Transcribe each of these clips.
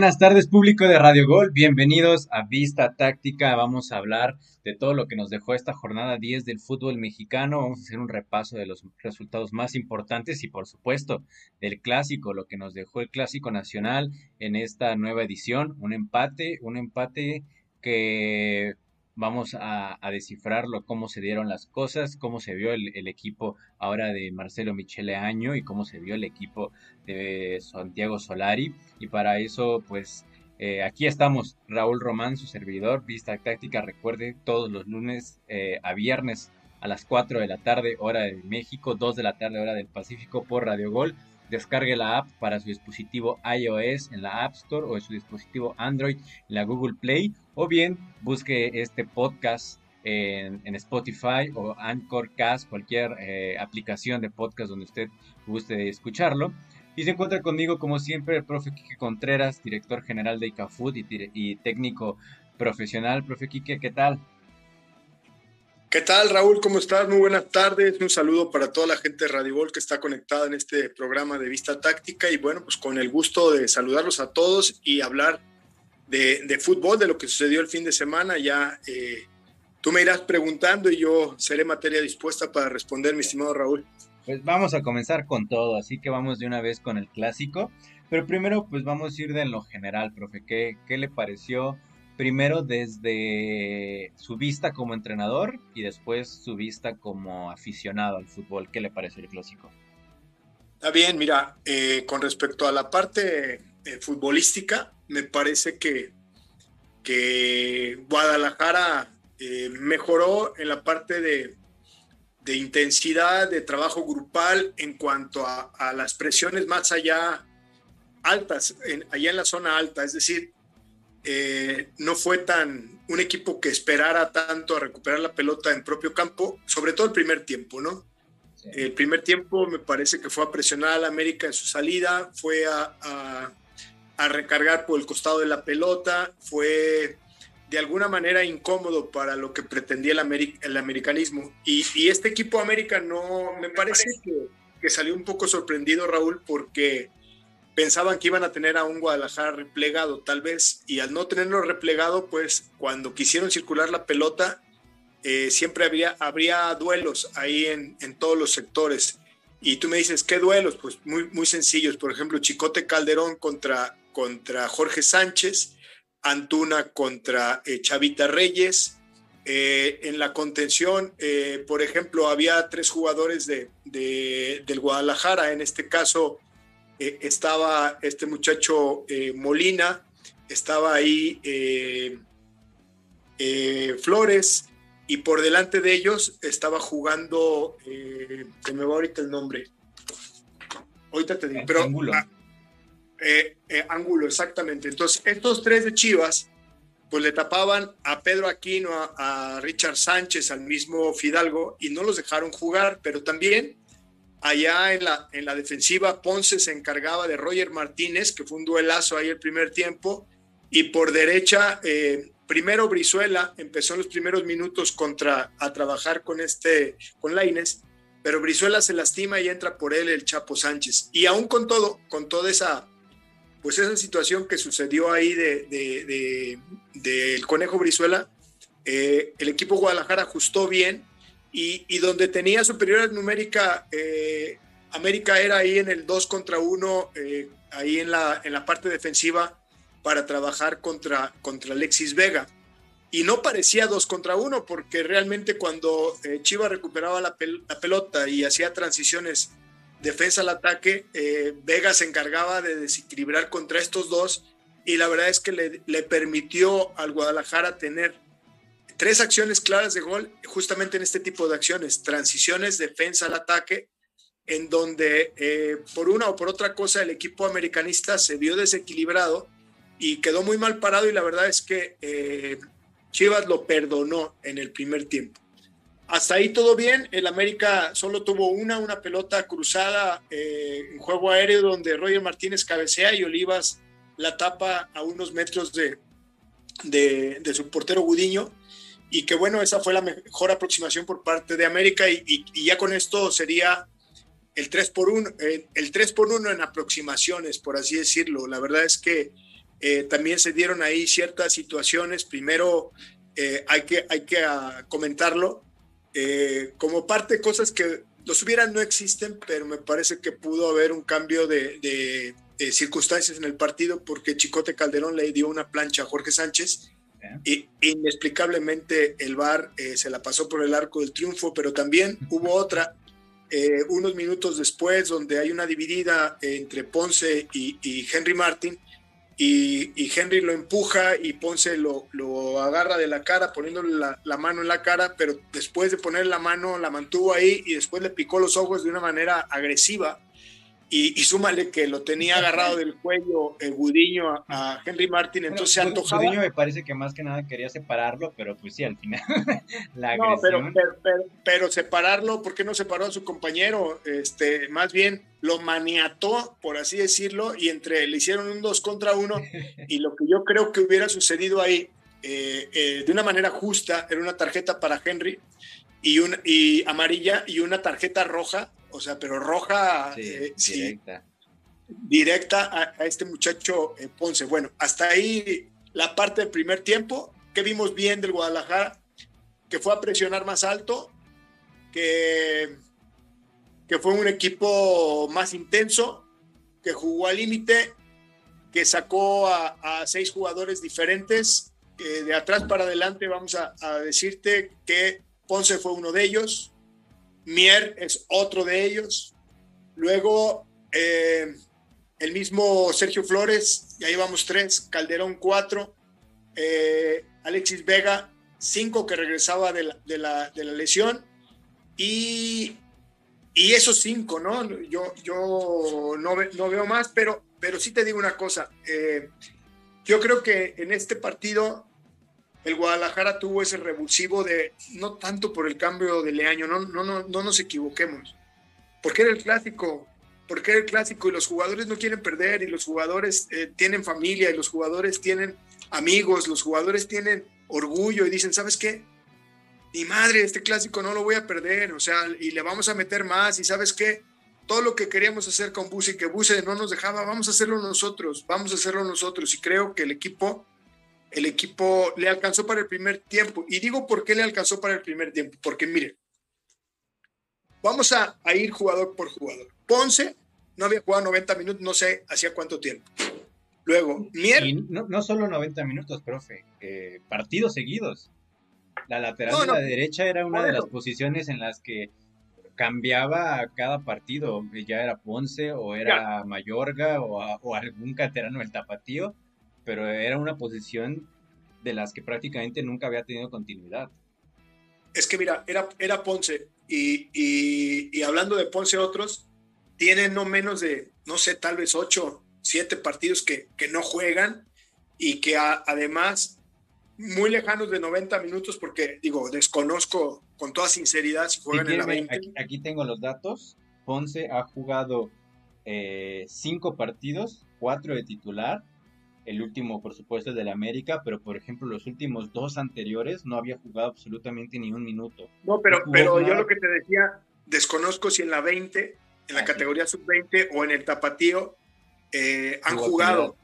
Buenas tardes público de Radio Gol, bienvenidos a Vista Táctica, vamos a hablar de todo lo que nos dejó esta jornada 10 del fútbol mexicano, vamos a hacer un repaso de los resultados más importantes y por supuesto del clásico, lo que nos dejó el clásico nacional en esta nueva edición, un empate, un empate que vamos a, descifrarlo, cómo se dieron las cosas, cómo se vio el, equipo ahora de Marcelo Michele Año y cómo se vio el equipo de Santiago Solari. Y para eso, pues eh, aquí estamos, Raúl Román, su servidor, Vista Táctica, recuerde, todos los lunes eh, a viernes a las 4 de la tarde, hora de México, 2 de la tarde, hora del Pacífico, por Radio Gol. Descargue la app para su dispositivo iOS en la App Store o en su dispositivo Android en la Google Play o bien busque este podcast en, Spotify o Anchorcast, cualquier eh, aplicación de podcast donde usted guste escucharlo. Y se encuentra conmigo, como siempre, el profe Quique Contreras, director general de ICAFUT y, y técnico profesional. Profe Quique, ¿qué tal? ¿Qué tal, Raúl? ¿Cómo estás? Muy buenas tardes. Un saludo para toda la gente de Radio Gol que está conectada en este programa de Vista Táctica. Y bueno, pues con el gusto de saludarlos a todos y hablar de, fútbol, de lo que sucedió el fin de semana. Ya eh, tú me irás preguntando y yo seré materia dispuesta para responder, mi estimado Raúl. Pues vamos a comenzar con todo, así que vamos de una vez con el clásico. Pero primero, pues vamos a ir de lo general, profe. ¿Qué, qué le pareció? Primero desde su vista como entrenador y después su vista como aficionado al fútbol. ¿Qué le parece el clásico? Está bien, mira, eh, con respecto a la parte eh, futbolística, me parece que, que Guadalajara eh, mejoró en la parte de, de, intensidad, de trabajo grupal en cuanto a, a las presiones más allá altas, allá en la zona alta, es decir, eh, no fue tan un equipo que esperara tanto a recuperar la pelota en propio campo, sobre todo el primer tiempo, ¿no? El primer tiempo me parece que fue a presionar a la América en su salida, fue a, recargar por el costado de la pelota, fue de alguna manera incómodo para lo que pretendía el, el americanismo. Y, este equipo América no, me parece que, que salió un poco sorprendido, Raúl, porque pensaban que iban a tener a un Guadalajara replegado tal vez y al no tenerlo replegado pues cuando quisieron circular la pelota eh, siempre había, habría duelos ahí en, en, todos los sectores. Y tú me dices qué duelos pues muy, muy sencillos. Por ejemplo Chicote Calderón contra, contra Jorge Sánchez Antuna contra eh, Chavita Reyes. Eh, en la contención, por ejemplo, había tres jugadores de, de, del Guadalajara, en este caso eh, estaba este muchacho eh, Molina, estaba ahí eh, Flores, y por delante de ellos estaba jugando, se me va ahorita el nombre. Ahorita te digo, pero. Ángulo. Ah, ángulo, exactamente. Entonces, estos tres de Chivas, pues le tapaban a Pedro Aquino, a, a Richard Sánchez, al mismo Fidalgo, y no los dejaron jugar, pero también Allá en la, en la defensiva, Ponce se encargaba de Roger Martínez, que fue un duelazo ahí el primer tiempo. Y por derecha, eh, primero Brizuela empezó en los primeros minutos contra, a trabajar con, este, con Laines, pero Brizuela se lastima y entra por él el Chapo Sánchez. Y aún con todo, con toda esa, pues esa situación que sucedió ahí del de, de, Conejo Brizuela, eh, el equipo Guadalajara ajustó bien y, donde tenía superioridad numérica, eh, América era ahí en el 2 contra 1, eh, ahí en la, en la parte defensiva para trabajar contra, contra Alexis Vega. Y no parecía 2 contra 1 porque realmente cuando eh, Chivas recuperaba la, pelota y hacía transiciones defensa al ataque, Vega se encargaba de desequilibrar contra estos dos y la verdad es que le, le permitió al Guadalajara tener tres acciones claras de gol justamente en este tipo de acciones, transiciones, defensa al ataque, en donde eh, por una o por otra cosa el equipo americanista se vio desequilibrado y quedó muy mal parado y la verdad es que eh, Chivas lo perdonó en el primer tiempo. Hasta ahí todo bien, el América solo tuvo una, una pelota cruzada eh, juego aéreo donde Roger Martínez cabecea y Olivas la tapa a unos metros de, de, de su portero Gudiño y que bueno, esa fue la mejor aproximación por parte de América y, ya con esto sería el 3 por 1, eh, el 3 por 1 en aproximaciones, por así decirlo. La verdad es que eh, también se dieron ahí ciertas situaciones. Primero, eh, hay que, hay que ah, comentarlo, como parte de cosas que los hubieran no existen, pero me parece que pudo haber un cambio de, circunstancias en el partido porque Chicote Calderón le dio una plancha a Jorge Sánchez y inexplicablemente el VAR se la pasó por el arco del triunfo, pero también hubo otra unos minutos después donde hay una dividida entre Ponce y, y Henry Martin y, Henry lo empuja y Ponce lo, lo agarra de la cara poniéndole la, mano en la cara, pero después de poner la mano la mantuvo ahí y después le picó los ojos de una manera agresiva y, súmale que lo tenía agarrado del cuello el Gudiño a, Henry Martin, entonces se antojaba. Gudiño me parece que más que nada quería separarlo, pero pues sí, al final la agresión. No, pero, pero, pero, separarlo, ¿por qué no separó a su compañero? Este, más bien lo maniató, por así decirlo, y entre le hicieron un dos contra uno, y lo que yo creo que hubiera sucedido ahí, eh, eh, de una manera justa, era una tarjeta para Henry y, una, y amarilla y una tarjeta roja o sea, pero roja eh, directa, directa a, este muchacho eh, Ponce. Bueno, hasta ahí la parte del primer tiempo, que vimos bien del Guadalajara, que fue a presionar más alto, que, que fue un equipo más intenso, que jugó al límite, que sacó a, seis jugadores diferentes. de atrás para adelante vamos a, a decirte que Ponce fue uno de ellos, Mier es otro de ellos. Luego, eh, el mismo Sergio Flores, y ahí vamos tres, Calderón cuatro, eh, Alexis Vega cinco que regresaba de la, lesión, y, y, esos cinco, ¿no? Yo, yo no, no, veo más, pero, pero sí te digo una cosa, eh, yo creo que en este partido el Guadalajara tuvo ese revulsivo de, no tanto por el cambio de Leaño, no, no, no, no nos equivoquemos, porque era el clásico, porque era el clásico y los jugadores no quieren perder y los jugadores eh, tienen familia y los jugadores tienen amigos, los jugadores tienen orgullo y dicen, ¿sabes qué? Mi madre, este clásico no lo voy a perder, o sea, y le vamos a meter más y ¿sabes qué? Todo lo que queríamos hacer con Buse y que Buse no nos dejaba, vamos a hacerlo nosotros, vamos a hacerlo nosotros y creo que el equipo el equipo le alcanzó para el primer tiempo. Y digo por qué le alcanzó para el primer tiempo, porque miren, vamos a, ir jugador por jugador. Ponce no había jugado 90 minutos, no sé hacía cuánto tiempo. Luego, Mier. no, solo 90 minutos, profe, eh, partidos seguidos. La lateral de la derecha era una de las posiciones en las que cambiaba cada partido. Ya era Ponce o era Mayorga o, o algún caterano del Tapatío pero era una posición de las que prácticamente nunca había tenido continuidad. Es que mira, era, era Ponce y, y, hablando de Ponce otros, tienen no menos de, no sé, tal vez ocho, siete partidos que, que no juegan y que además muy lejanos de 90 minutos porque digo, desconozco con toda sinceridad si juegan en la 20. Aquí, tengo los datos. Ponce ha jugado eh, cinco partidos, cuatro de titular el último, por supuesto, es del América, pero por ejemplo, los últimos dos anteriores no había jugado absolutamente ni un minuto. No, pero, pero yo lo que te decía, desconozco si en la 20, en la ah, categoría sub-20 o en el tapatío eh, han jugado,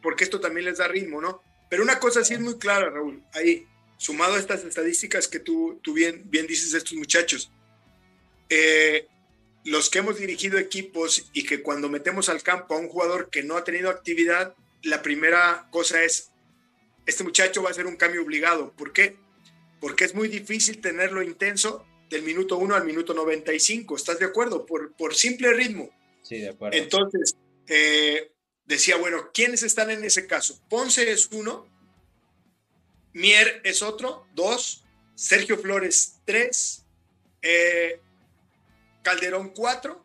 porque esto también les da ritmo, ¿no? Pero una cosa sí es muy clara, Raúl, ahí, sumado a estas estadísticas que tú, tú bien, bien dices de estos muchachos, eh, los que hemos dirigido equipos y que cuando metemos al campo a un jugador que no ha tenido actividad, la primera cosa es, este muchacho va a ser un cambio obligado. ¿Por qué? Porque es muy difícil tenerlo intenso del minuto 1 al minuto 95. ¿Estás de acuerdo? Por, por simple ritmo. Sí, de acuerdo. Entonces, eh, decía, bueno, ¿quiénes están en ese caso? Ponce es uno, Mier es otro, dos, Sergio Flores tres, eh, Calderón cuatro,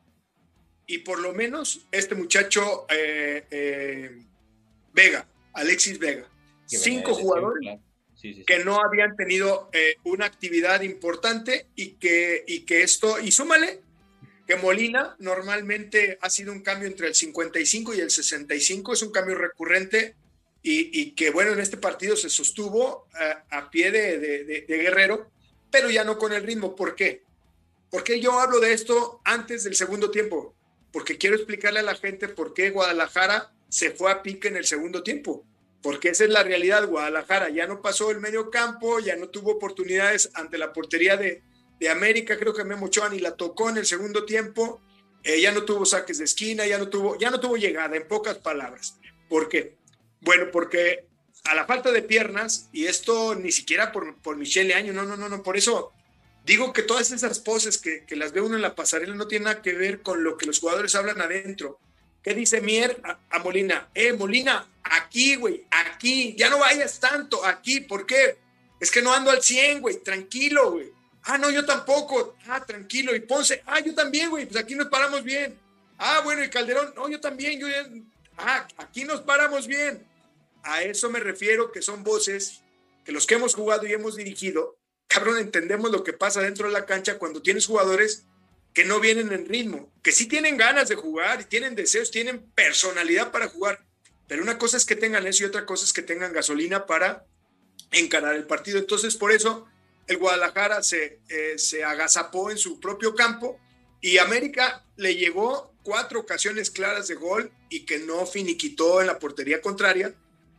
y por lo menos este muchacho eh, Vega, Alexis Vega. Cinco jugadores que no habían tenido eh, una actividad importante y que, y que esto, y súmale que Molina normalmente ha sido un cambio entre el 55 y el 65, es un cambio recurrente y, que bueno, en este partido se sostuvo eh, a, pie de, de, Guerrero, pero ya no con el ritmo. ¿Por qué? Porque yo hablo de esto antes del segundo tiempo, porque quiero explicarle a la gente por qué Guadalajara se fue a pique en el segundo tiempo, porque esa es la realidad. Guadalajara ya no pasó el medio campo, ya no tuvo oportunidades ante la portería de, de América, creo que Memo Ochoa ni la tocó en el segundo tiempo, eh, ya no tuvo saques de esquina, ya no tuvo, ya no tuvo llegada, en pocas palabras. ¿Por qué? Bueno, porque a la falta de piernas, y esto ni siquiera por, por Michelle Año, no, no, no, no, por eso digo que todas esas poses que, que, las ve uno en la pasarela no tienen nada que ver con lo que los jugadores hablan adentro. ¿Qué dice Mier a, Molina? Eh, Molina, aquí, güey, aquí, ya no vayas tanto, aquí, ¿por qué? Es que no ando al 100, güey, tranquilo, güey. Ah, no, yo tampoco. Ah, tranquilo. Y Ponce, ah, yo también, güey, pues aquí nos paramos bien. Ah, bueno, y Calderón, no, yo también, yo Ah, aquí nos paramos bien. A eso me refiero, que son voces que los que hemos jugado y hemos dirigido, cabrón, entendemos lo que pasa dentro de la cancha cuando tienes jugadores que no vienen en ritmo, que sí tienen ganas de jugar y tienen deseos, tienen personalidad para jugar, pero una cosa es que tengan eso y otra cosa es que tengan gasolina para encarar el partido. Entonces, por eso el Guadalajara se, eh, se agazapó en su propio campo y América le llegó cuatro ocasiones claras de gol y que no finiquitó en la portería contraria.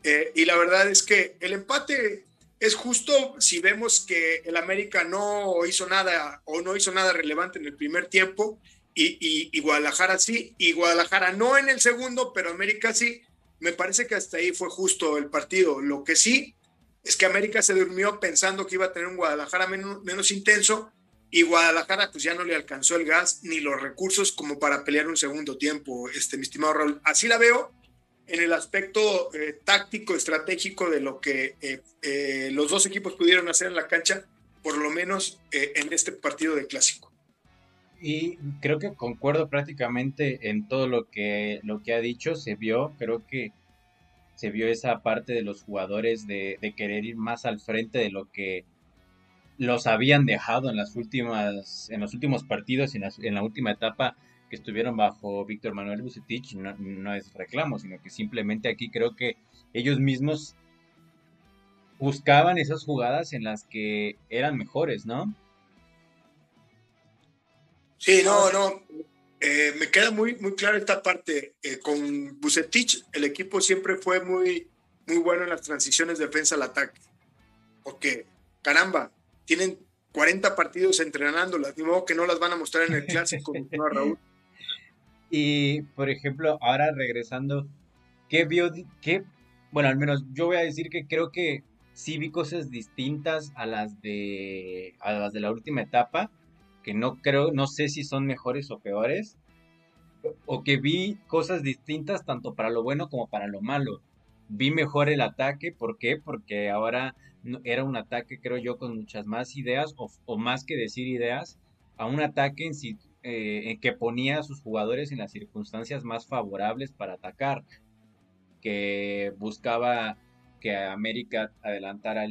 Eh, y la verdad es que el empate es justo si vemos que el América no hizo nada o no hizo nada relevante en el primer tiempo y, Guadalajara sí, y Guadalajara no en el segundo, pero América sí. Me parece que hasta ahí fue justo el partido. Lo que sí es que América se durmió pensando que iba a tener un Guadalajara menos, menos intenso y Guadalajara pues ya no le alcanzó el gas ni los recursos como para pelear un segundo tiempo, este, mi estimado Raúl. Así la veo en el aspecto eh, táctico, estratégico de lo que eh, eh, los dos equipos pudieron hacer en la cancha, por lo menos en este partido de clásico. Y creo que concuerdo prácticamente en todo lo que, lo que ha dicho, se vio, creo que se vio esa parte de los jugadores de, querer ir más al frente de lo que los habían dejado en las últimas en los últimos partidos y en, en la última etapa que estuvieron bajo Víctor Manuel Bucetich no, es reclamo, sino que simplemente aquí creo que ellos mismos buscaban esas jugadas en las que eran mejores, ¿no? Sí, no, no. Eh, me queda muy, muy clara esta parte. Eh, con Bucetich, el equipo siempre fue muy, muy bueno en las transiciones defensa al ataque. Porque, caramba, tienen 40 partidos entrenándolas, de modo que no las van a mostrar en el clásico, no, Raúl. Y, por ejemplo, ahora regresando, ¿qué vio? Qué, bueno, al menos yo voy a decir que creo que sí vi cosas distintas a las de, a las de la última etapa, que no creo, no sé si son mejores o peores, o que vi cosas distintas tanto para lo bueno como para lo malo. Vi mejor el ataque, ¿por qué? Porque ahora era un ataque, creo yo, con muchas más ideas, o, más que decir ideas, a un ataque en, eh, que ponía a sus jugadores en las circunstancias más favorables para atacar, que buscaba que América adelantara,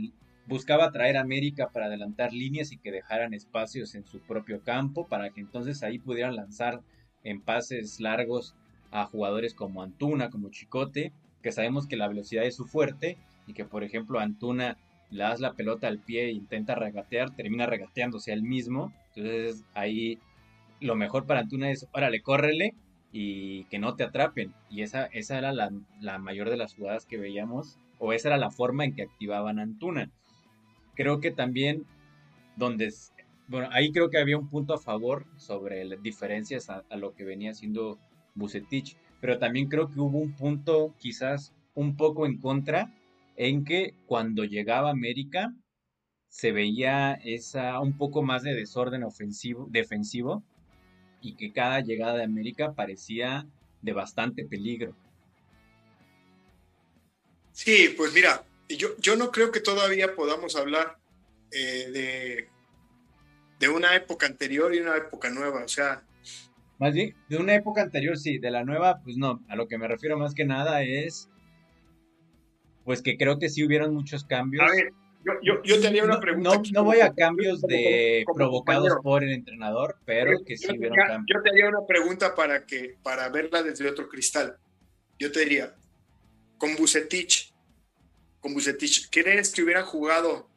buscaba traer a América para adelantar líneas y que dejaran espacios en su propio campo para que entonces ahí pudieran lanzar en pases largos a jugadores como Antuna, como Chicote, que sabemos que la velocidad es su fuerte y que por ejemplo Antuna le das la pelota al pie e intenta regatear, termina regateándose al mismo, entonces ahí lo mejor para Antuna es, órale, córrele y que no te atrapen. Y esa, esa era la, mayor de las jugadas que veíamos, o esa era la forma en que activaban Antuna. Creo que también, donde, bueno, ahí creo que había un punto a favor sobre las diferencias a, lo que venía haciendo Bucetich, pero también creo que hubo un punto quizás un poco en contra, en que cuando llegaba América se veía esa un poco más de desorden ofensivo, defensivo y que cada llegada de América parecía de bastante peligro. Sí, pues mira, yo, yo no creo que todavía podamos hablar eh, de, de una época anterior y una época nueva, o sea... Más bien, de una época anterior sí, de la nueva, pues no, a lo que me refiero más que nada es, pues que creo que sí hubieron muchos cambios. A ver, yo, yo, tenía una pregunta. No, voy a cambios de provocados por el entrenador, pero que sí hubieron cambios. Yo tenía una pregunta para, que, para verla desde otro cristal. Yo te diría, con Bucetich, con Bucetich, ¿crees que hubieran jugado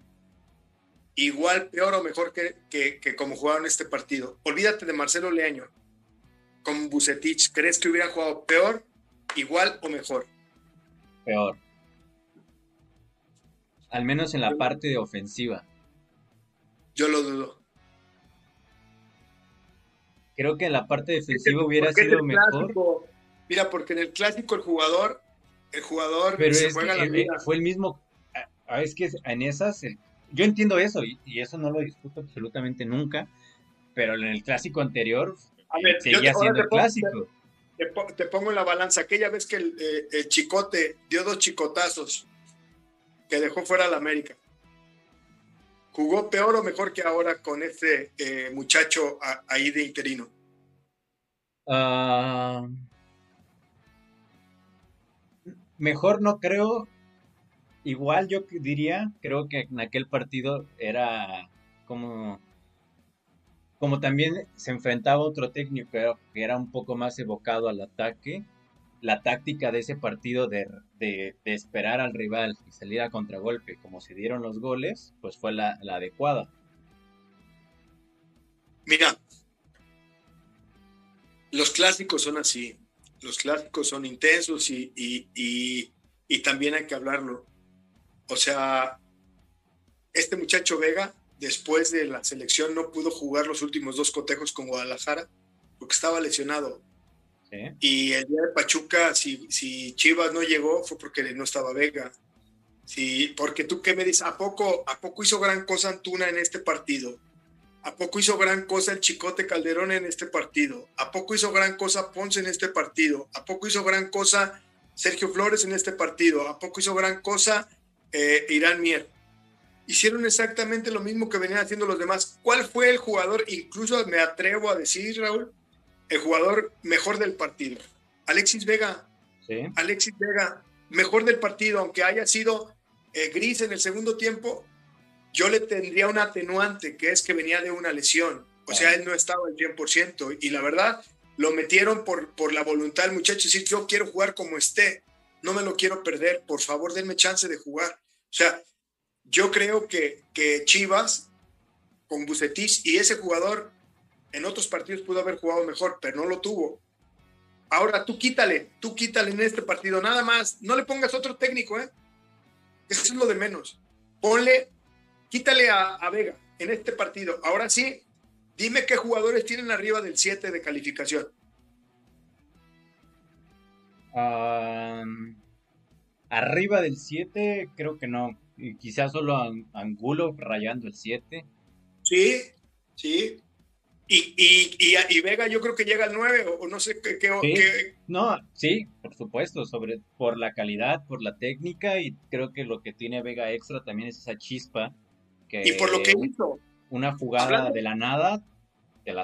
igual, peor o mejor que, que, que como jugaron este partido? Olvídate de Marcelo Leaño. Con Bucetich, ¿crees que hubieran jugado peor igual o mejor. Peor. Al menos en la parte ofensiva. Yo lo dudo. Creo que en la parte defensiva hubiera sido mejor. mira, porque en el clásico el jugador, el jugador Pero se juega la vida. fue el mismo. Es que en esas, yo entiendo eso y, eso no lo discuto absolutamente nunca. Pero en el clásico anterior seguía siendo el clásico. Te, pongo en la balanza. Aquella vez que el, eh, chicote dio dos chicotazos dejó fuera a la América. ¿Jugó peor o mejor que ahora con este eh, muchacho ahí de interino? Ah, mejor no creo. Igual yo diría, creo que en aquel partido era como como también se enfrentaba otro técnico que era un poco más evocado al ataque, la táctica de ese partido de, esperar al rival y salir a contragolpe, como se dieron los goles, pues fue la, adecuada. Mira, los clásicos son así, los clásicos son intensos y, y también hay que hablarlo. O sea, este muchacho Vega, después de la selección, no pudo jugar los últimos dos cotejos con Guadalajara porque estaba lesionado. Y el día de Pachuca, si, si Chivas no llegó, fue porque no estaba Vega. Sí, porque tú qué me dices, ¿a poco, ¿a poco hizo gran cosa Antuna en este partido? ¿A poco hizo gran cosa el Chicote Calderón en este partido? ¿A poco hizo gran cosa Ponce en este partido? ¿A poco hizo gran cosa Sergio Flores en este partido? ¿A poco hizo gran cosa eh, Irán Mier? Hicieron exactamente lo mismo que venían haciendo los demás. ¿Cuál fue el jugador? Incluso me atrevo a decir, Raúl, el jugador mejor del partido. Alexis Vega. Alexis Vega, mejor del partido, aunque haya sido eh, gris en el segundo tiempo, yo le tendría un atenuante, que es que venía de una lesión. O sea, él no estaba al 100%. Y la verdad, lo metieron por, por la voluntad del muchacho. Decir, yo quiero jugar como esté, no me lo quiero perder, por favor, denme chance de jugar. O sea, yo creo que, que Chivas, con Bucetich y ese jugador, en otros partidos pudo haber jugado mejor, pero no lo tuvo. Ahora tú quítale, tú quítale en este partido, nada más. No le pongas otro técnico, ¿eh? Eso es lo de menos. Ponle, quítale a, Vega en este partido. Ahora sí, dime qué jugadores tienen arriba del 7 de calificación. arriba del 7, creo que no. Quizás solo Angulo rayando el 7. Sí, sí. Y, y, y, Vega yo creo que llega al 9 o, no sé qué, No, sí, por supuesto, sobre por la calidad, por la técnica y creo que lo que tiene Vega extra también es esa chispa que y por lo que hizo. Una jugada de la nada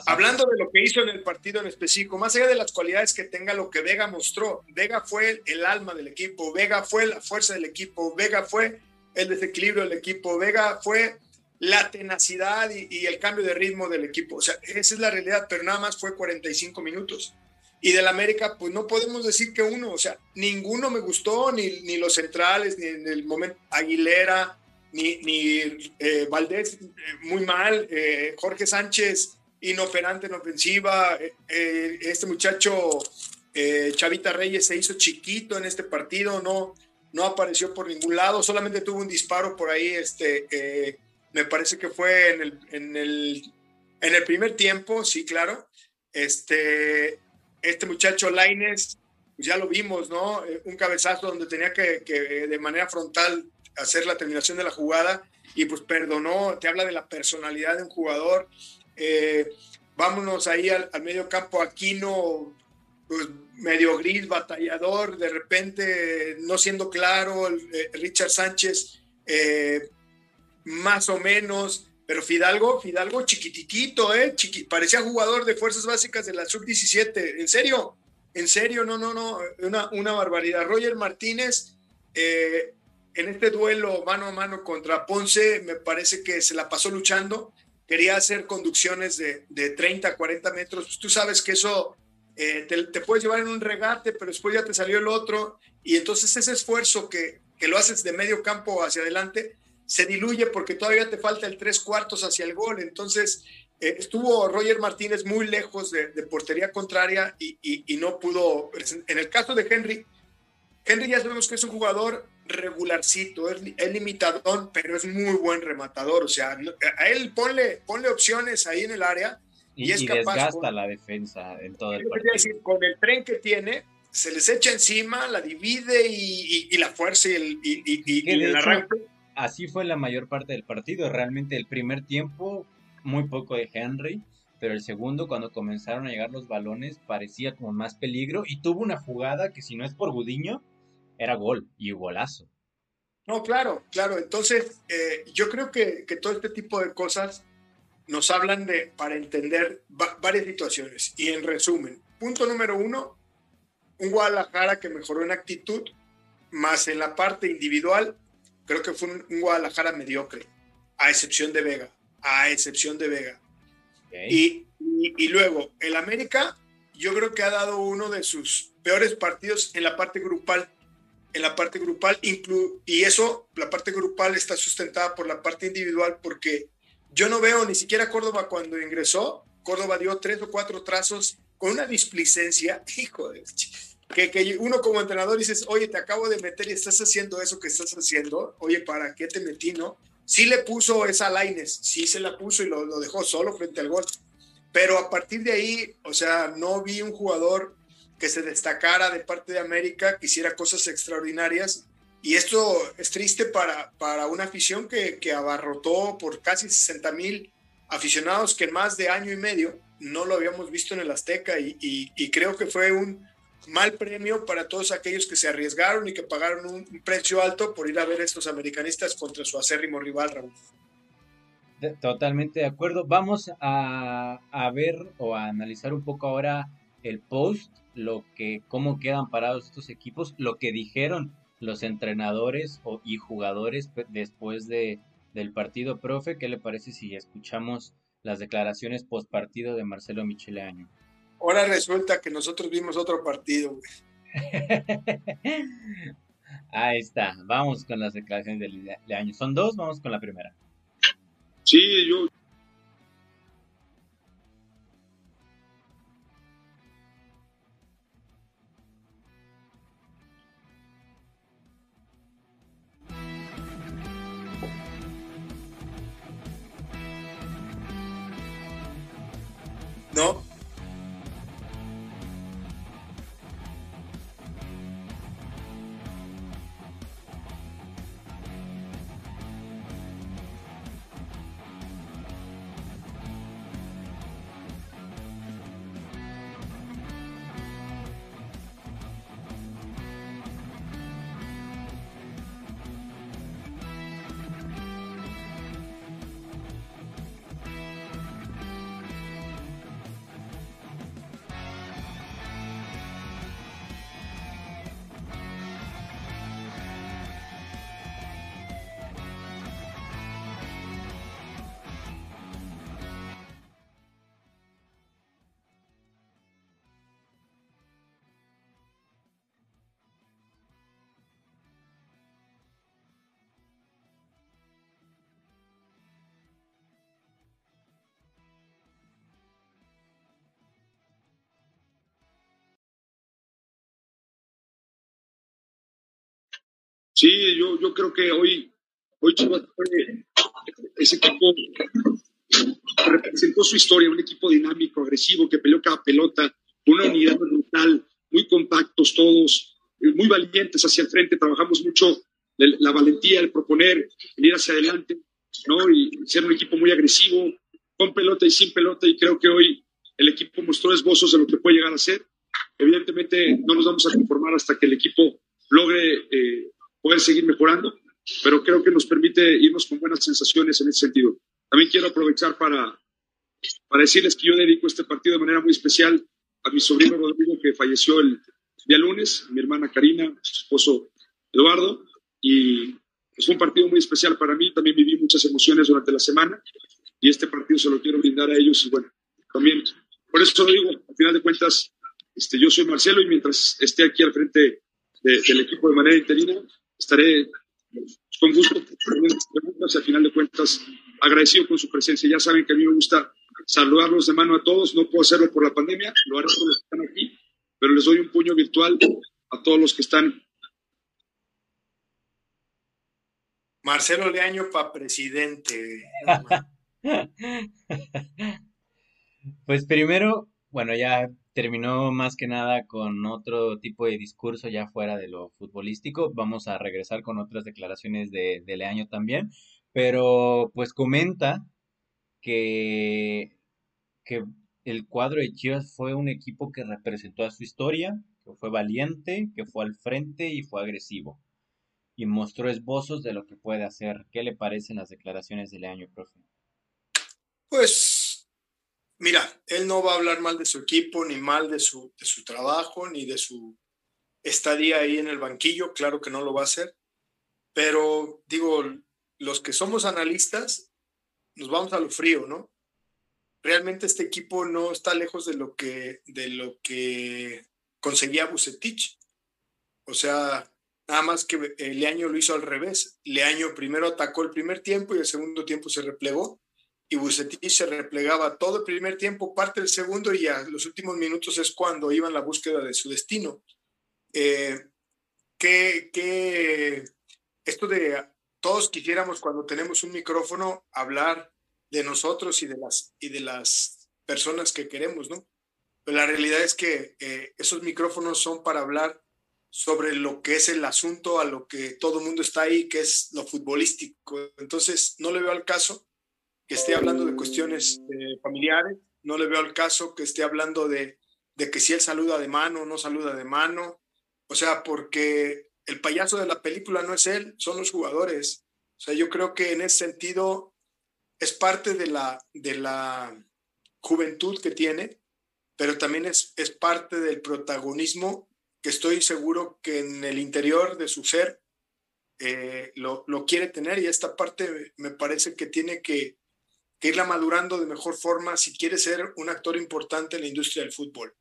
Hablando de lo que hizo en el partido en específico, más allá de las cualidades que tenga lo que Vega mostró, Vega fue el alma del equipo, Vega fue la fuerza del equipo, Vega fue el desequilibrio del equipo, Vega fue la tenacidad y, el cambio de ritmo del equipo. O sea, esa es la realidad, pero nada más fue 45 minutos. Y del América, pues no podemos decir que uno, o sea, ninguno me gustó, ni, ni los centrales, ni en el momento Aguilera, ni, ni eh, Valdés, eh, muy mal, eh, Jorge Sánchez, inoperante en ofensiva, este muchacho Chavita Reyes se hizo chiquito en este partido, no, no apareció por ningún lado, solamente tuvo un disparo por ahí, este me parece que fue en el, en el, en el primer tiempo, sí, claro. Este, este muchacho Laines, pues ya lo vimos, ¿no? Eh, un cabezazo donde tenía que, que, de manera frontal hacer la terminación de la jugada y pues perdonó, te habla de la personalidad de un jugador. Eh, vámonos ahí al, medio campo, Aquino, pues medio gris, batallador, de repente no siendo claro, eh, Richard Sánchez, más o menos, pero Fidalgo, Fidalgo chiquititito, ¿eh? parecía jugador de fuerzas básicas de la sub-17, en serio, en serio, no, no, no, una, una barbaridad. Roger Martínez, eh, en este duelo mano a mano contra Ponce, me parece que se la pasó luchando, quería hacer conducciones de, de 30, 40 metros, pues tú sabes que eso eh, te, te, puedes llevar en un regate, pero después ya te salió el otro, y entonces ese esfuerzo que, que lo haces de medio campo hacia adelante, se diluye porque todavía te falta el tres cuartos hacia el gol. Entonces, eh, estuvo Roger Martínez muy lejos de, portería contraria y, no pudo. En el caso de Henry, Henry ya sabemos que es un jugador regularcito, es, es limitadón, pero es muy buen rematador. O sea, a él ponle, ponle opciones ahí en el área. Y, es capaz, desgasta la defensa en todo el partido. Decir, con el tren que tiene, se les echa encima, la divide y, la fuerza y el, y, el arranque así fue la mayor parte del partido. Realmente el primer tiempo, muy poco de Henry, pero el segundo, cuando comenzaron a llegar los balones, parecía como más peligro y tuvo una jugada que si no es por Gudiño, era gol y golazo. No, claro, claro. Entonces, eh, yo creo que, todo este tipo de cosas nos hablan de, para entender varias situaciones. Y en resumen, punto número uno, un Guadalajara que mejoró en actitud, más en la parte individual, Creo que fue un, Guadalajara mediocre, a excepción de Vega, a excepción de Vega. Y, y, luego, el América, yo creo que ha dado uno de sus peores partidos en la parte grupal. En la parte grupal, y eso, la parte grupal está sustentada por la parte individual, porque yo no veo ni siquiera Córdoba cuando ingresó. Córdoba dio tres o cuatro trazos con una displicencia, hijo de que, uno como entrenador dices, oye, te acabo de meter y estás haciendo eso que estás haciendo, oye, ¿para qué te metí, no? Sí le puso esa Laines, sí se la puso y lo, lo dejó solo frente al gol. Pero a partir de ahí, o sea, no vi un jugador que se destacara de parte de América, que hiciera cosas extraordinarias. Y esto es triste para, para una afición que, que abarrotó por casi 60 mil aficionados que en más de año y medio no lo habíamos visto en el Azteca y, y creo que fue un, mal premio para todos aquellos que se arriesgaron y que pagaron un, precio alto por ir a ver a estos americanistas contra su acérrimo rival, Raúl. Totalmente de acuerdo. Vamos a, ver o a analizar un poco ahora el post, lo que, cómo quedan parados estos equipos, lo que dijeron los entrenadores y jugadores después de, del partido, profe. ¿Qué le parece si escuchamos las declaraciones post partido de Marcelo Michele Año? Ahora resulta que nosotros vimos otro partido, Ahí está. Vamos con las declaraciones del año. Son dos, vamos con la primera. Sí, yo, Sí, yo, yo creo que hoy, hoy Chivas ese equipo representó su historia, un equipo dinámico, agresivo, que peleó cada pelota, una unidad brutal, muy compactos todos, eh, muy valientes hacia el frente, trabajamos mucho la valentía, el proponer, ir hacia adelante, ¿no? Y ser un equipo muy agresivo, con pelota y sin pelota, y creo que hoy el equipo mostró esbozos de lo que puede llegar a ser. Evidentemente no nos vamos a conformar hasta que el equipo logre eh, poder seguir mejorando, pero creo que nos permite irnos con buenas sensaciones en ese sentido. También quiero aprovechar para, para decirles que yo dedico este partido de manera muy especial a mi sobrino Rodrigo, que falleció el día lunes, mi hermana Karina, su esposo Eduardo, y es un partido muy especial para mí. También viví muchas emociones durante la semana y este partido se lo quiero brindar a ellos. Y bueno, también, por eso lo digo, al final de cuentas, este, yo soy Marcelo y mientras esté aquí al frente del equipo de manera interina, estaré Con gusto, preguntas, al final de cuentas, agradecido con su presencia. Ya saben que a mí me gusta saludarlos de mano a todos, no puedo hacerlo por la pandemia, lo haré por los que están aquí, pero les doy un puño virtual a todos los que están. Marcelo Leaño para presidente. pues primero, bueno, ya terminó más que nada con otro tipo de discurso ya fuera de lo futbolístico. Vamos a regresar con otras declaraciones de, de Leaño también, pero pues comenta que, que el cuadro de Chivas fue un equipo que representó a su historia, que fue valiente, que fue al frente y fue agresivo. Y mostró esbozos de lo que puede hacer. ¿Qué le parecen las declaraciones de Leaño, profe? Pues, mira, él no va a hablar mal de su equipo, ni mal de su, de su trabajo, ni de su estadía ahí en el banquillo. Claro que no lo va a hacer. Pero, digo, los que somos analistas, nos vamos a lo frío, ¿no? Realmente este equipo no está lejos de lo que, de lo que conseguía Bucetich. O sea, nada más que Leaño lo hizo al revés. Leaño primero atacó el primer tiempo y el segundo tiempo se replegó. Y Bucetich se replegaba todo el primer tiempo, parte del segundo y a los últimos minutos es cuando iba en la búsqueda de su destino. Eh, que, esto de todos quisiéramos cuando tenemos un micrófono hablar de nosotros y de las, y de las personas que queremos, ¿no? Pero la realidad es que eh, esos micrófonos son para hablar sobre lo que es el asunto, a lo que todo el mundo está ahí, que es lo futbolístico. Entonces, no le veo al caso que esté hablando de cuestiones eh, familiares, no le veo al caso que esté hablando de, de que si él saluda de mano o no saluda de mano. O sea, porque el payaso de la película no es él, son los jugadores. O sea, yo creo que en ese sentido es parte de la, de la juventud que tiene, pero también es, es parte del protagonismo que estoy seguro que en el interior de su ser eh, lo, lo, quiere tener y esta parte me parece que tiene que, que irla madurando de mejor forma si quiere ser un actor importante en la industria del fútbol.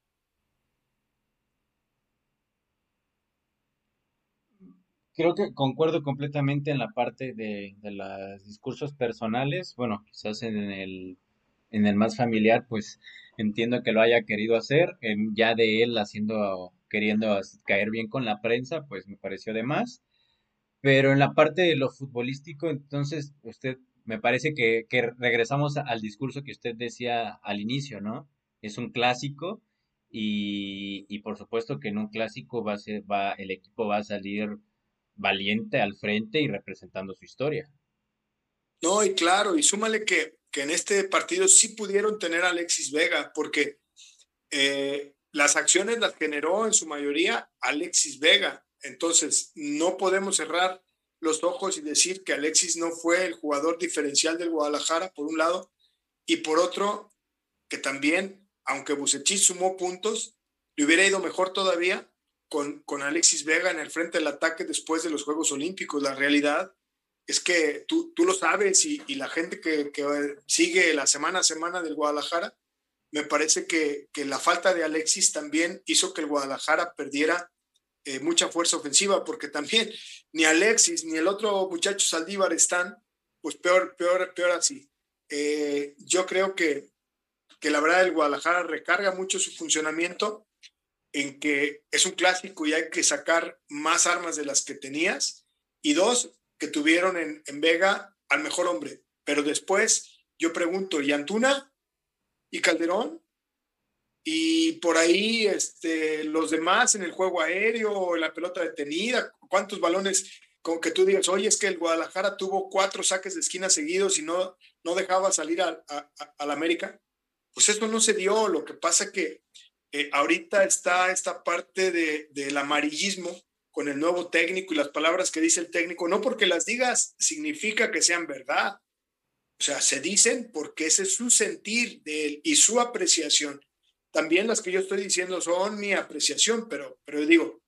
Creo que concuerdo completamente en la parte de, los discursos personales. Bueno, quizás en el, en el más familiar, pues entiendo que lo haya querido hacer. ya de él haciendo, queriendo caer bien con la prensa, pues me pareció de más. Pero en la parte de lo futbolístico, entonces, usted, me parece que, regresamos al discurso que usted decía al inicio, ¿no? Es un clásico y, y por supuesto que en un clásico va a ser, va, el equipo va a salir valiente al frente y representando su historia. No, y claro, y súmale que, que en este partido sí pudieron tener a Alexis Vega, porque eh, las acciones las generó en su mayoría Alexis Vega. Entonces, no podemos cerrar los ojos y decir que Alexis no fue el jugador diferencial del Guadalajara, por un lado, y por otro, que también, aunque Bucetich sumó puntos, le hubiera ido mejor todavía con, con Alexis Vega en el frente del ataque después de los Juegos Olímpicos. La realidad es que tú, tú lo sabes y, la gente que, que, sigue la semana a semana del Guadalajara, me parece que, que, la falta de Alexis también hizo que el Guadalajara perdiera eh, mucha fuerza ofensiva, porque también ni Alexis ni el otro muchacho Saldívar están, pues peor, peor, peor así. Eh, yo creo que, que la verdad el Guadalajara recarga mucho su funcionamiento en que es un clásico y hay que sacar más armas de las que tenías. Y dos, que tuvieron en, en Vega al mejor hombre. Pero después yo pregunto, ¿y Antuna? ¿Y Calderón? Y por ahí este, los demás en el juego aéreo, en la pelota detenida, ¿cuántos balones? Como que tú digas, oye, es que el Guadalajara tuvo cuatro saques de esquina seguidos y no, no dejaba salir a, a, la América. Pues esto no se dio. Lo que pasa que eh, ahorita está esta parte de, del amarillismo con el nuevo técnico y las palabras que dice el técnico, no porque las digas significa que sean verdad. O sea, se dicen porque ese es su sentir de él y su apreciación. También las que yo estoy diciendo son mi apreciación, pero, pero digo,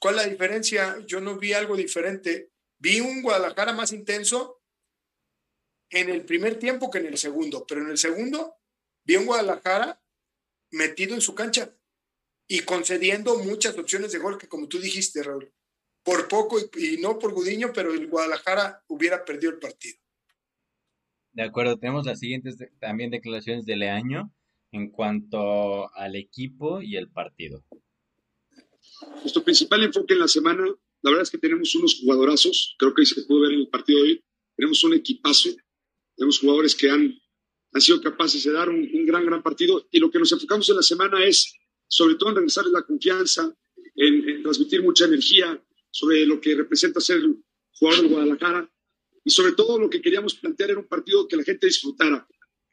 ¿cuál es la diferencia? Yo no vi algo diferente. Vi un Guadalajara más intenso en el primer tiempo que en el segundo, pero en el segundo vi un Guadalajara metido en su cancha y concediendo muchas opciones de gol que como tú dijiste, Raúl, por poco y, no por Gudiño, pero el Guadalajara hubiera perdido el partido. De acuerdo, tenemos las siguientes también declaraciones de Leaño en cuanto al equipo y el partido. Nuestro principal enfoque en la semana, la verdad es que tenemos unos jugadorazos, creo que se pudo ver en el partido de hoy, tenemos un equipazo, tenemos jugadores que han, sido capaces de dar un, gran, gran partido y lo que nos enfocamos en la semana es sobre todo en regresarles la confianza, en transmitir mucha energía, sobre lo que representa ser jugador del Guadalajara y sobre todo lo que queríamos plantear era un partido que la gente disfrutara.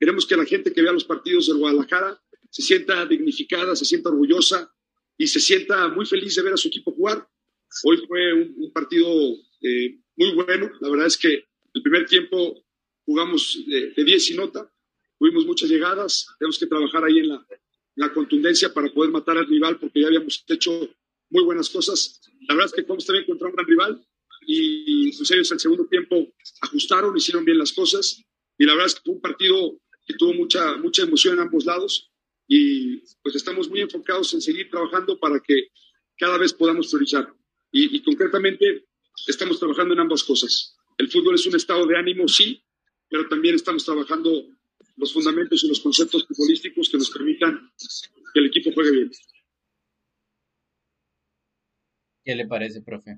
Queremos que la gente que vea los partidos del Guadalajara se sienta dignificada, se sienta orgullosa y se sienta muy feliz de ver a su equipo jugar. Hoy fue un, partido eh, muy bueno. La verdad es que el primer tiempo jugamos de 10 y nota, tuvimos muchas llegadas, tenemos que trabajar ahí en la, la contundencia para poder matar al rival porque ya habíamos hecho muy buenas cosas. La verdad es que fuimos también contra un gran rival y pues ellos el segundo tiempo ajustaron, hicieron bien las cosas y la verdad es que fue un partido que tuvo mucha, mucha emoción en ambos lados y pues estamos muy enfocados en seguir trabajando para que cada vez podamos priorizar. Y, y concretamente estamos trabajando en ambas cosas. El fútbol es un estado de ánimo, sí, pero también estamos trabajando los fundamentos y los conceptos futbolísticos que nos permitan que el equipo juegue bien. ¿Qué le parece, profe?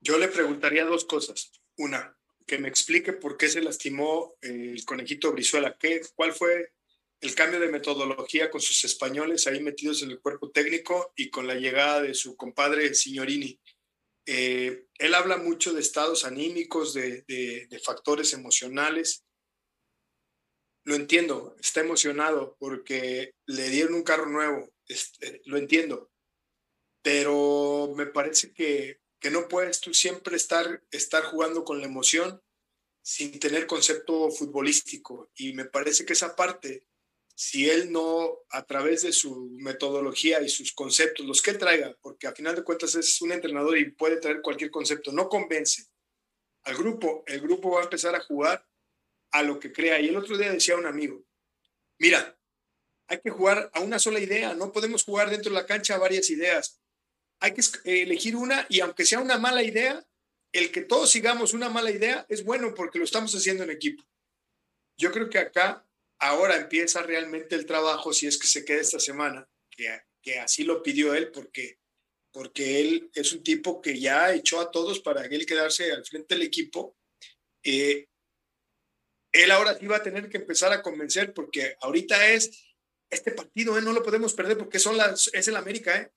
Yo le preguntaría dos cosas. Una, que me explique por qué se lastimó el conejito Brizuela. ¿Qué, ¿Cuál fue el cambio de metodología con sus españoles ahí metidos en el cuerpo técnico y con la llegada de su compadre Signorini? Eh, él habla mucho de estados anímicos, de, de factores emocionales. Lo entiendo, está emocionado porque le dieron un carro nuevo, este, lo entiendo, pero me parece que, que no puedes tú siempre estar, estar jugando con la emoción sin tener concepto futbolístico. Y me parece que esa parte, si él no, a través de su metodología y sus conceptos, los que traiga, porque a final de cuentas es un entrenador y puede traer cualquier concepto, no convence al grupo, el grupo va a empezar a jugar a lo que crea. Y el otro día decía un amigo, mira, hay que jugar a una sola idea, no podemos jugar dentro de la cancha a varias ideas hay que elegir una y aunque sea una mala idea, el que todos sigamos una mala idea es bueno porque lo estamos haciendo en equipo. Yo creo que acá ahora empieza realmente el trabajo, si es que se queda esta semana, que, que así lo pidió él, porque, porque él es un tipo que ya echó a todos para él quedarse al frente del equipo. Eh, él ahora sí va a tener que empezar a convencer, porque ahorita es este partido, ¿eh? no lo podemos perder porque son las, es el América, ¿eh?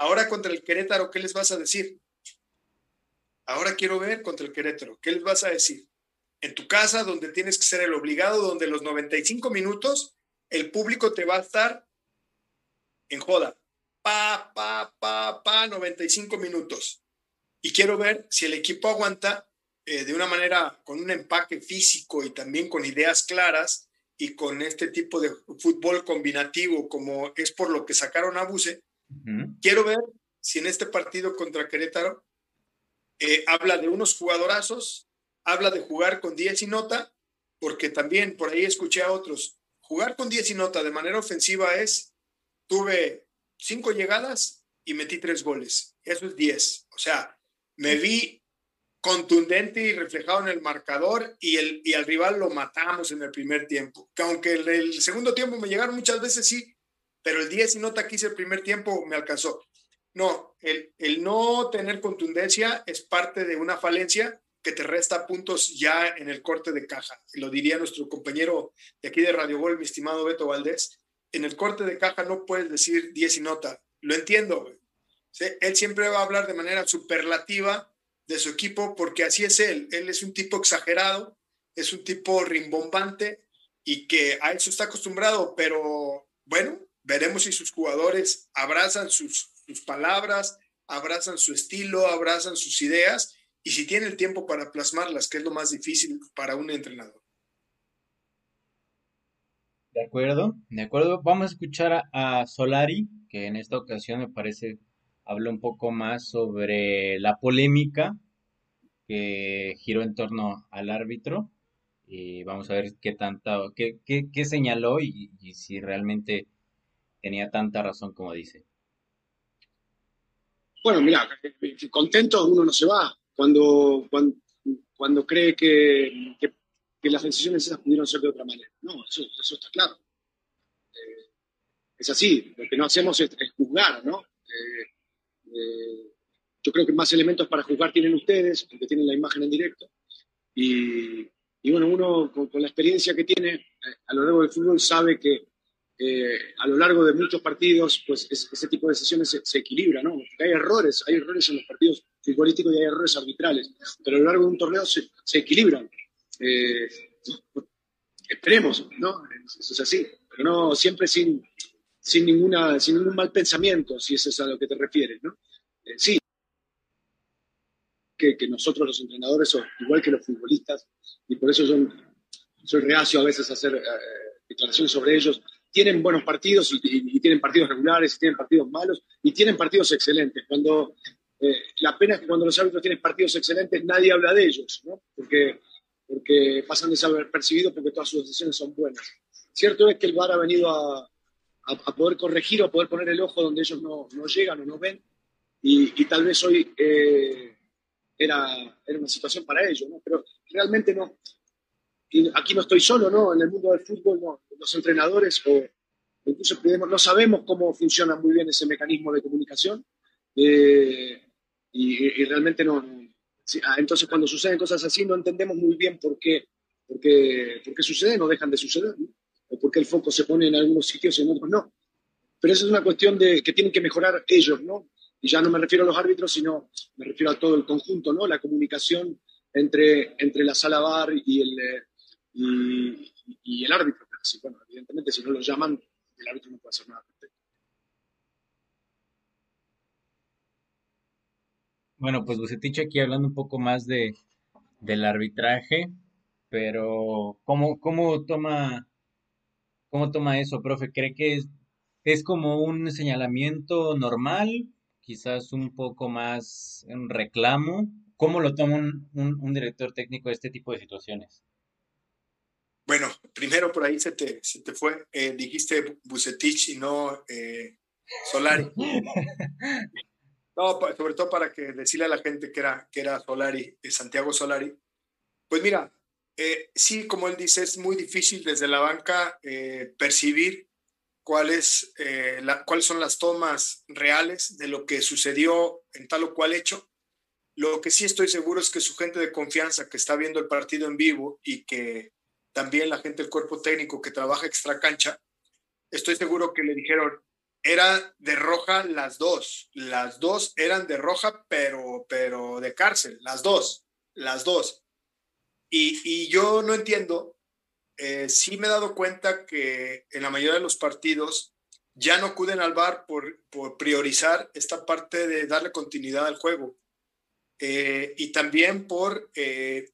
Ahora contra el Querétaro, ¿qué les vas a decir? Ahora quiero ver contra el Querétaro, ¿qué les vas a decir? En tu casa, donde tienes que ser el obligado, donde los 95 minutos el público te va a estar en joda. Pa, pa, pa, pa, 95 minutos. Y quiero ver si el equipo aguanta eh, de una manera, con un empaque físico y también con ideas claras y con este tipo de fútbol combinativo como es por lo que sacaron a Buse, Quiero ver si en este partido contra Querétaro eh, habla de unos jugadorazos, habla de jugar con 10 y nota, porque también por ahí escuché a otros, jugar con 10 y nota de manera ofensiva es, tuve cinco llegadas y metí tres goles. Eso es 10. O sea, me vi contundente y reflejado en el marcador y, el, y al rival lo matamos en el primer tiempo. Que aunque el, el segundo tiempo me llegaron muchas veces, sí, pero el 10 y nota que hice el primer tiempo me alcanzó. No, el, el no tener contundencia es parte de una falencia que te resta puntos ya en el corte de caja. Lo diría nuestro compañero de aquí de Radio Gol, mi estimado Beto Valdés. En el corte de caja no puedes decir 10 y nota. Lo entiendo. Él siempre va a hablar de manera superlativa de su equipo porque así es él. Él es un tipo exagerado, es un tipo rimbombante y que a eso está acostumbrado, pero bueno, Veremos si sus jugadores abrazan sus, palabras, abrazan su estilo, abrazan sus ideas y si tiene el tiempo para plasmarlas, que es lo más difícil para un entrenador. De acuerdo, de acuerdo. Vamos a escuchar a, Solari, que en esta ocasión me parece habla un poco más sobre la polémica que giró en torno al árbitro. Y vamos a ver qué tanta, qué, señaló y si realmente tenía tanta razón como dice. Bueno, mira, contento uno no se va. Cuando, cuando, cuando cree que, que, las decisiones esas pudieron ser de otra manera. No, eso, eso está claro. Eh, es así, lo que no hacemos es, juzgar, ¿no? Eh, eh, yo creo que más elementos para juzgar tienen ustedes, porque tienen la imagen en directo. Y, y bueno, uno con, la experiencia que tiene a lo largo del fútbol sabe que a lo largo de muchos partidos, pues ese tipo de decisiones se, se equilibra, ¿no? Porque hay errores, hay errores en los partidos futbolístico y hay errores arbitrales, pero a lo largo de un torneo se, se equilibran. Eh, esperemos, ¿no? Eso es así, pero no siempre sin, sin, ninguna, sin ningún mal pensamiento, si eso es a lo que te refieres, ¿no? Eh, sí, que, que, nosotros los entrenadores, igual que los futbolistas, y por eso yo soy reacio a veces a hacer eh, declaraciones sobre ellos, tienen buenos partidos y, y, tienen partidos regulares, y tienen partidos malos y tienen partidos excelentes. Cuando eh, la pena es que cuando los árbitros tienen partidos excelentes nadie habla de ellos, ¿no? porque, porque pasan desapercibidos porque todas sus decisiones son buenas. Cierto es que el VAR ha venido a, a, poder corregir o a poder poner el ojo donde ellos no, no llegan o no ven, y, y tal vez hoy eh, era, era una situación para ellos, ¿no? pero realmente no. Y aquí no estoy solo, ¿no? En el mundo del fútbol, no. los entrenadores o incluso no sabemos cómo funciona muy bien ese mecanismo de comunicación. Eh, y, realmente no. Ah, entonces, cuando suceden cosas así, no entendemos muy bien por qué, por qué, por qué suceden o dejan de suceder, o por qué el foco se pone en algunos sitios y en otros no. Pero eso es una cuestión de que tienen que mejorar ellos, ¿no? Y ya no me refiero a los árbitros, sino me refiero a todo el conjunto, ¿no? La comunicación entre, entre la sala bar y el, eh, y, el árbitro. bueno, evidentemente, si no lo llaman, el árbitro no puede hacer nada. Bueno, pues Bucetich aquí hablando un poco más de, del arbitraje, pero ¿cómo, cómo toma, cómo toma eso, profe? ¿Cree que es, es como un señalamiento normal, quizás un poco más un reclamo? ¿Cómo lo toma un, director técnico de este tipo de situaciones? Bueno, primero por ahí se te, se te fue, eh, dijiste Bucetich y no eh, Solari. No, sobre todo para que decirle a la gente que era, que era Solari, eh, Santiago Solari. Pues mira, sí, como él dice, es muy difícil desde la banca percibir cuáles, cuáles son las tomas reales de lo que sucedió en tal o cual hecho. Lo que sí estoy seguro es que su gente de confianza que está viendo el partido en vivo y que también la gente del cuerpo técnico que trabaja extra cancha, estoy seguro que le dijeron, era de roja las dos. Las dos eran de roja, pero, pero de cárcel. Las dos, las dos. Y, yo no entiendo, eh, sí me he dado cuenta que en la mayoría de los partidos ya no acuden al bar por, por priorizar esta parte de darle continuidad al juego. Eh, y también por... Eh,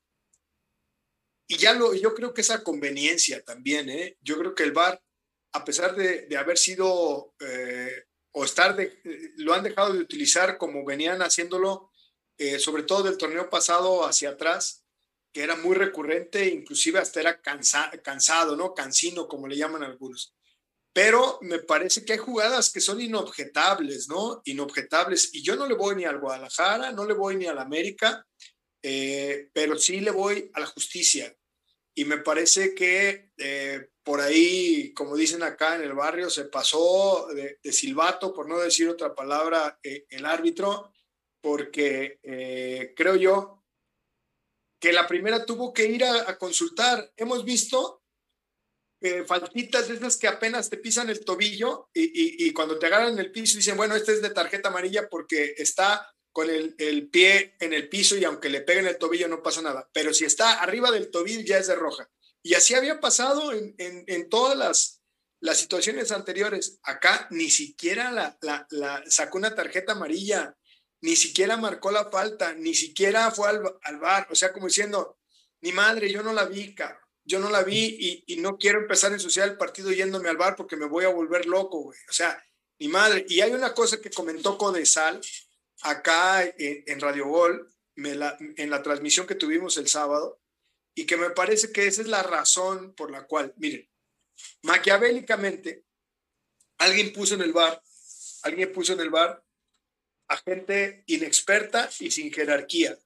y ya lo, yo creo que esa conveniencia también, ¿eh? Yo creo que el bar a pesar de, haber sido eh, o estar, de, lo han dejado de utilizar como venían haciéndolo, eh, sobre todo del torneo pasado hacia atrás, que era muy recurrente, inclusive hasta era cansado, ¿no? Cansino, como le llaman algunos. Pero me parece que hay jugadas que son inobjetables, ¿no? Inobjetables. Y yo no le voy ni al Guadalajara, no le voy ni al América, eh, pero sí le voy a la justicia. Y me parece que por ahí, como dicen acá en el barrio, se pasó de, silbato, por no decir otra palabra, eh, el árbitro, porque eh, creo yo que la primera tuvo que ir a, consultar. Hemos visto eh, faltitas de esas que apenas te pisan el tobillo y, cuando te agarran el piso dicen, bueno, este es de tarjeta amarilla porque está con el, el, pie en el piso y aunque le peguen el tobillo no pasa nada. Pero si está arriba del tobillo ya es de roja. Y así había pasado en, en, todas las, las, situaciones anteriores. Acá ni siquiera la, la, sacó una tarjeta amarilla, ni siquiera marcó la falta, ni siquiera fue al, al bar. O sea, como diciendo, mi madre, yo no la vi. Yo no la vi y, y, no quiero empezar a ensuciar el partido yéndome al bar porque me voy a volver loco, güey. O sea, mi madre. Y hay una cosa que comentó Codesal acá en, Radio Gol, la, en la transmisión que tuvimos el sábado, y que me parece que esa es la razón por la cual, miren, maquiavélicamente, alguien puso en el bar, alguien puso en el bar a gente inexperta y sin jerarquía.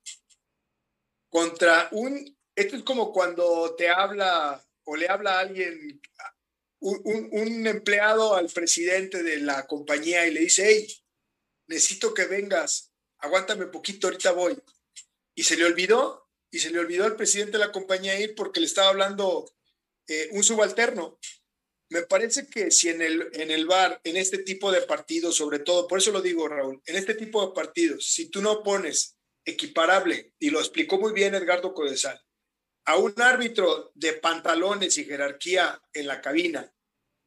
Contra un, esto es como cuando te habla o le habla a alguien, un, un empleado al presidente de la compañía y le dice, hey, necesito que vengas, aguántame poquito, ahorita voy. Y se le olvidó, y se le olvidó al presidente de la compañía ir porque le estaba hablando eh, un subalterno. Me parece que si en el, en el bar, en este tipo de partidos, sobre todo, por eso lo digo, Raúl, en este tipo de partidos, si tú no pones equiparable, y lo explicó muy bien Edgardo Codesal, a un árbitro de pantalones y jerarquía en la cabina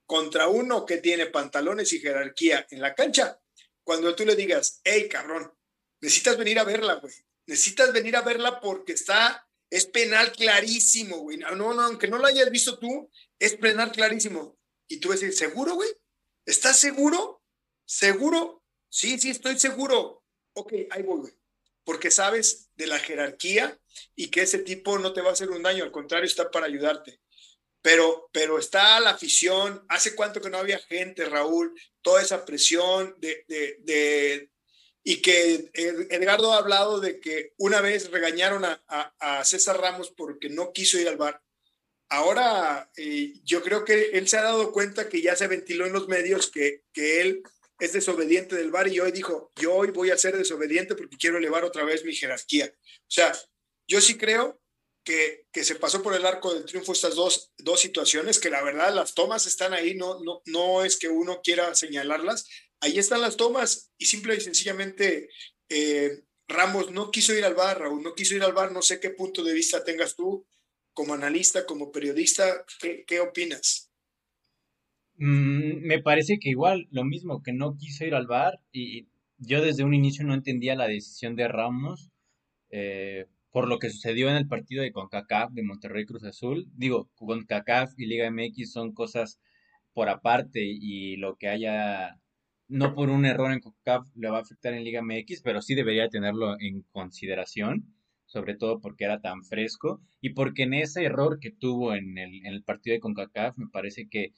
contra uno que tiene pantalones y jerarquía en la cancha, cuando tú le digas, hey, cabrón, necesitas venir a verla, güey. Necesitas venir a verla porque está, es penal clarísimo, güey. No, no, aunque no lo hayas visto tú, es penal clarísimo. Y tú vas a decir, ¿seguro, güey? ¿Estás seguro? ¿Seguro? Sí, sí, estoy seguro. Ok, ahí voy, güey. Porque sabes de la jerarquía y que ese tipo no te va a hacer un daño, al contrario, está para ayudarte pero, pero está la afición. ¿Hace cuánto que no había gente, Raúl? Toda esa presión de, de, y que Edgardo ha hablado de que una vez regañaron a, a, César Ramos porque no quiso ir al bar. Ahora eh, yo creo que él se ha dado cuenta que ya se ventiló en los medios que, que él es desobediente del bar y hoy dijo, yo hoy voy a ser desobediente porque quiero elevar otra vez mi jerarquía. O sea, yo sí creo que, se pasó por el arco del triunfo estas dos, dos situaciones, que la verdad las tomas están ahí, no, no, no es que uno quiera señalarlas, ahí están las tomas y simple y sencillamente eh, Ramos no quiso ir al bar, Raúl, no quiso ir al bar, no sé qué punto de vista tengas tú como analista, como periodista, ¿qué, qué opinas? Mm, me parece que igual, lo mismo, que no quiso ir al bar y yo desde un inicio no entendía la decisión de Ramos. Eh, por lo que sucedió en el partido de CONCACAF de Monterrey Cruz Azul. Digo, CONCACAF y Liga MX son cosas por aparte y lo que haya, no por un error en CONCACAF le va a afectar en Liga MX, pero sí debería tenerlo en consideración, sobre todo porque era tan fresco y porque en ese error que tuvo en el, en el partido de CONCACAF me parece que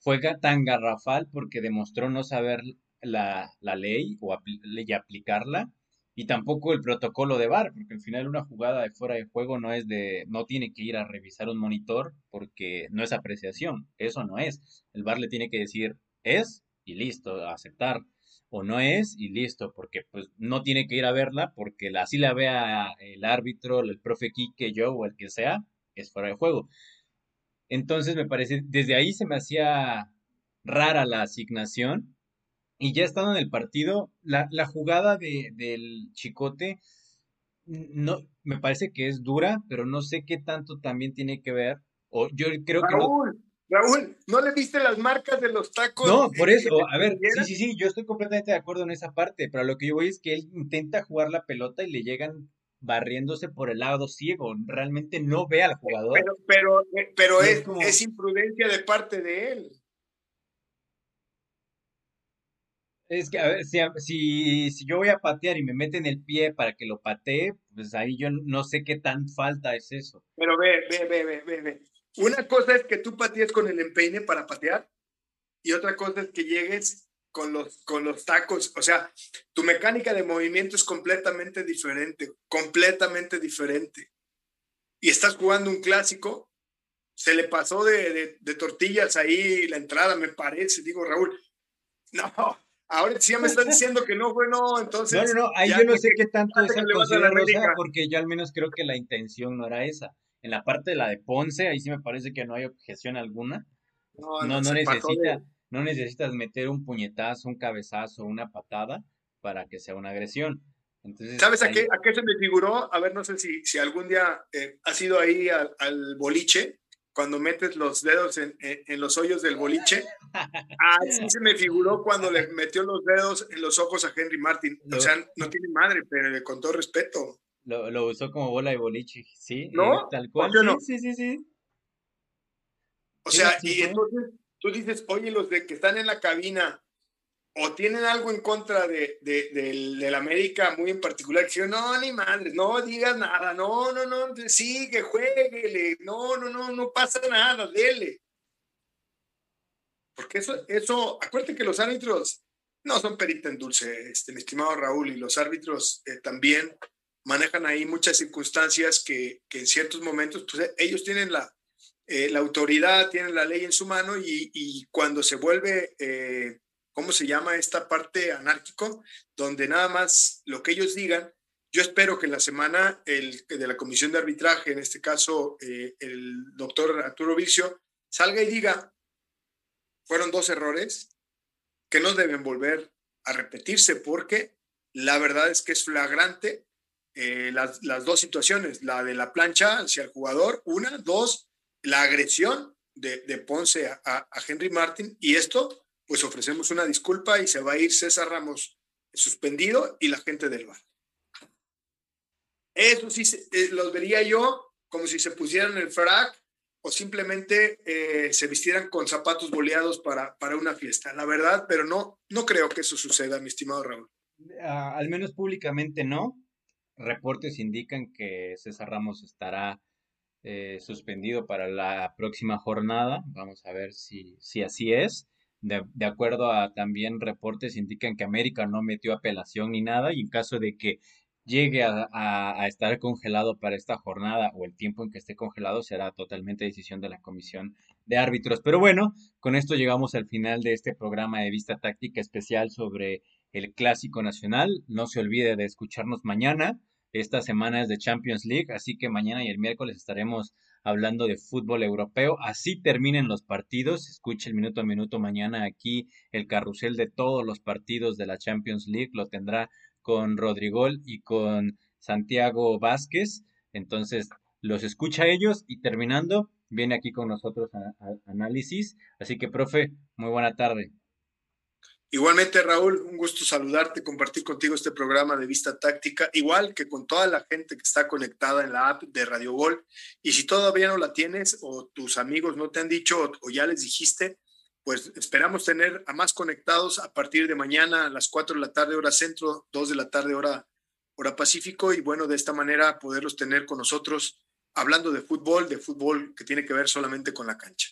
fue tan garrafal porque demostró no saber la, la ley o y aplicarla y tampoco el protocolo de VAR, porque al final una jugada de fuera de juego no es de, no tiene que ir a revisar un monitor porque no es apreciación, eso no es. El VAR le tiene que decir es y listo, aceptar, o no es y listo, porque pues no tiene que ir a verla porque así la vea el árbitro, el profe Quique, yo o el que sea, es fuera de juego. Entonces me parece, desde ahí se me hacía rara la asignación y ya estando en el partido, la, la jugada de, del Chicote, no, me parece que es dura, pero no sé qué tanto también tiene que ver. O yo creo que Raúl, Raúl, ¿no le viste las marcas de los tacos? No, por eso, a ver, sí, sí, sí, yo estoy completamente de acuerdo en esa parte, pero lo que yo voy es que él intenta jugar la pelota y le llegan barriéndose por el lado ciego, realmente no ve al jugador. Pero, pero, pero es, es imprudencia de parte de él. Es que, a ver, si, si, yo voy a patear y me meten el pie para que lo patee, pues ahí yo no sé qué tan falta es eso. Pero ve, ve, ve, ve, ve, Una cosa es que tú patees con el empeine para patear y otra cosa es que llegues con los, con los tacos. O sea, tu mecánica de movimiento es completamente diferente, completamente diferente. Y estás jugando un clásico, se le pasó de, de, de tortillas ahí la entrada, me parece, digo Raúl. No, Ahora sí ya me están diciendo que no, bueno, entonces. No, no, no, ahí yo no sé qué tanto es rosa, porque yo al menos creo que la intención no era esa. En la parte de la de Ponce, ahí sí me parece que no hay objeción alguna. No, no, no, necesita, no necesitas meter un puñetazo, un cabezazo, una patada para que sea una agresión. Entonces, ¿Sabes a, qué, a qué se me figuró? A ver, no sé si, si algún día eh, has ido ahí al, al boliche cuando metes los dedos en, en, los hoyos del boliche. Así se me figuró cuando le metió los dedos en los ojos a Henry Martin. O sea, no tiene madre, pero con todo respeto. Lo, lo usó como bola de boliche, ¿sí? ¿No? tal cual. Sí, sí, sí, sí. O sea, y entonces tú dices, oye, los de que están en la cabina o tienen algo en contra de, de, del América muy en particular, que no, ni madre, no digas nada, no, no, no, sigue, jueguele, no, no, no, no pasa nada, dele. Porque eso, eso, acuérdate que los árbitros no son perita en dulce, este, mi estimado Raúl, y los árbitros eh, también manejan ahí muchas circunstancias que, que en ciertos momentos, pues ellos tienen la, eh, la autoridad, tienen la ley en su mano y, y cuando se vuelve, eh, ¿cómo se llama esta parte anárquico? Donde nada más lo que ellos digan, yo espero que en la semana el, de la comisión de arbitraje, en este caso el doctor Arturo Vicio, salga y diga, fueron dos errores que no deben volver a repetirse porque la verdad es que es flagrante eh, las, dos situaciones, la de la plancha hacia el jugador, una, dos, la agresión de, Ponce a, Henry Martin y esto, pues ofrecemos una disculpa y se va a ir César Ramos suspendido y la gente del bar. Eso sí, eh, los vería yo como si se pusieran el frac o simplemente eh, se vistieran con zapatos boleados para, para una fiesta, la verdad, pero no, no creo que eso suceda, mi estimado Raúl. Ah, al menos públicamente no. Reportes indican que César Ramos estará eh, suspendido para la próxima jornada. Vamos a ver si, si así es. De, de, acuerdo a también reportes indican que América no metió apelación ni nada y en caso de que llegue a, estar congelado para esta jornada o el tiempo en que esté congelado será totalmente decisión de la comisión de árbitros. Pero bueno, con esto llegamos al final de este programa de vista táctica especial sobre el Clásico Nacional. No se olvide de escucharnos mañana. Esta semana es de Champions League, así que mañana y el miércoles estaremos hablando de fútbol europeo. Así terminen los partidos. Escuche el minuto a minuto mañana aquí el carrusel de todos los partidos de la Champions League. Lo tendrá con Rodrigol y con Santiago Vázquez. Entonces, los escucha ellos y terminando, viene aquí con nosotros a, análisis. Así que, profe, muy buena tarde. Igualmente, Raúl, un gusto saludarte, compartir contigo este programa de vista táctica, igual que con toda la gente que está conectada en la app de Radio Gol. Y si todavía no la tienes o tus amigos no te han dicho o ya les dijiste, pues esperamos tener a más conectados a partir de mañana a las 4 de la tarde hora centro, 2 de la tarde hora, hora pacífico y bueno, de esta manera poderlos tener con nosotros hablando de fútbol, de fútbol que tiene que ver solamente con la cancha.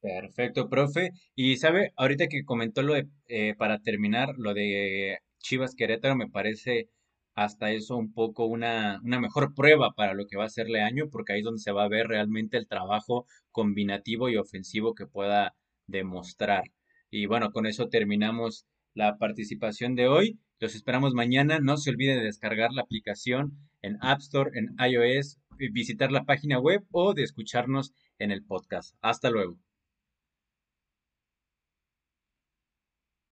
Perfecto, profe. Y sabe, ahorita que comentó lo de, eh, para terminar, lo de Chivas Querétaro, me parece hasta eso un poco una, una mejor prueba para lo que va a serle año, porque ahí es donde se va a ver realmente el trabajo combinativo y ofensivo que pueda demostrar. Y bueno, con eso terminamos la participación de hoy. Los esperamos mañana. No se olvide de descargar la aplicación en App Store, en iOS, visitar la página web o de escucharnos en el podcast. Hasta luego.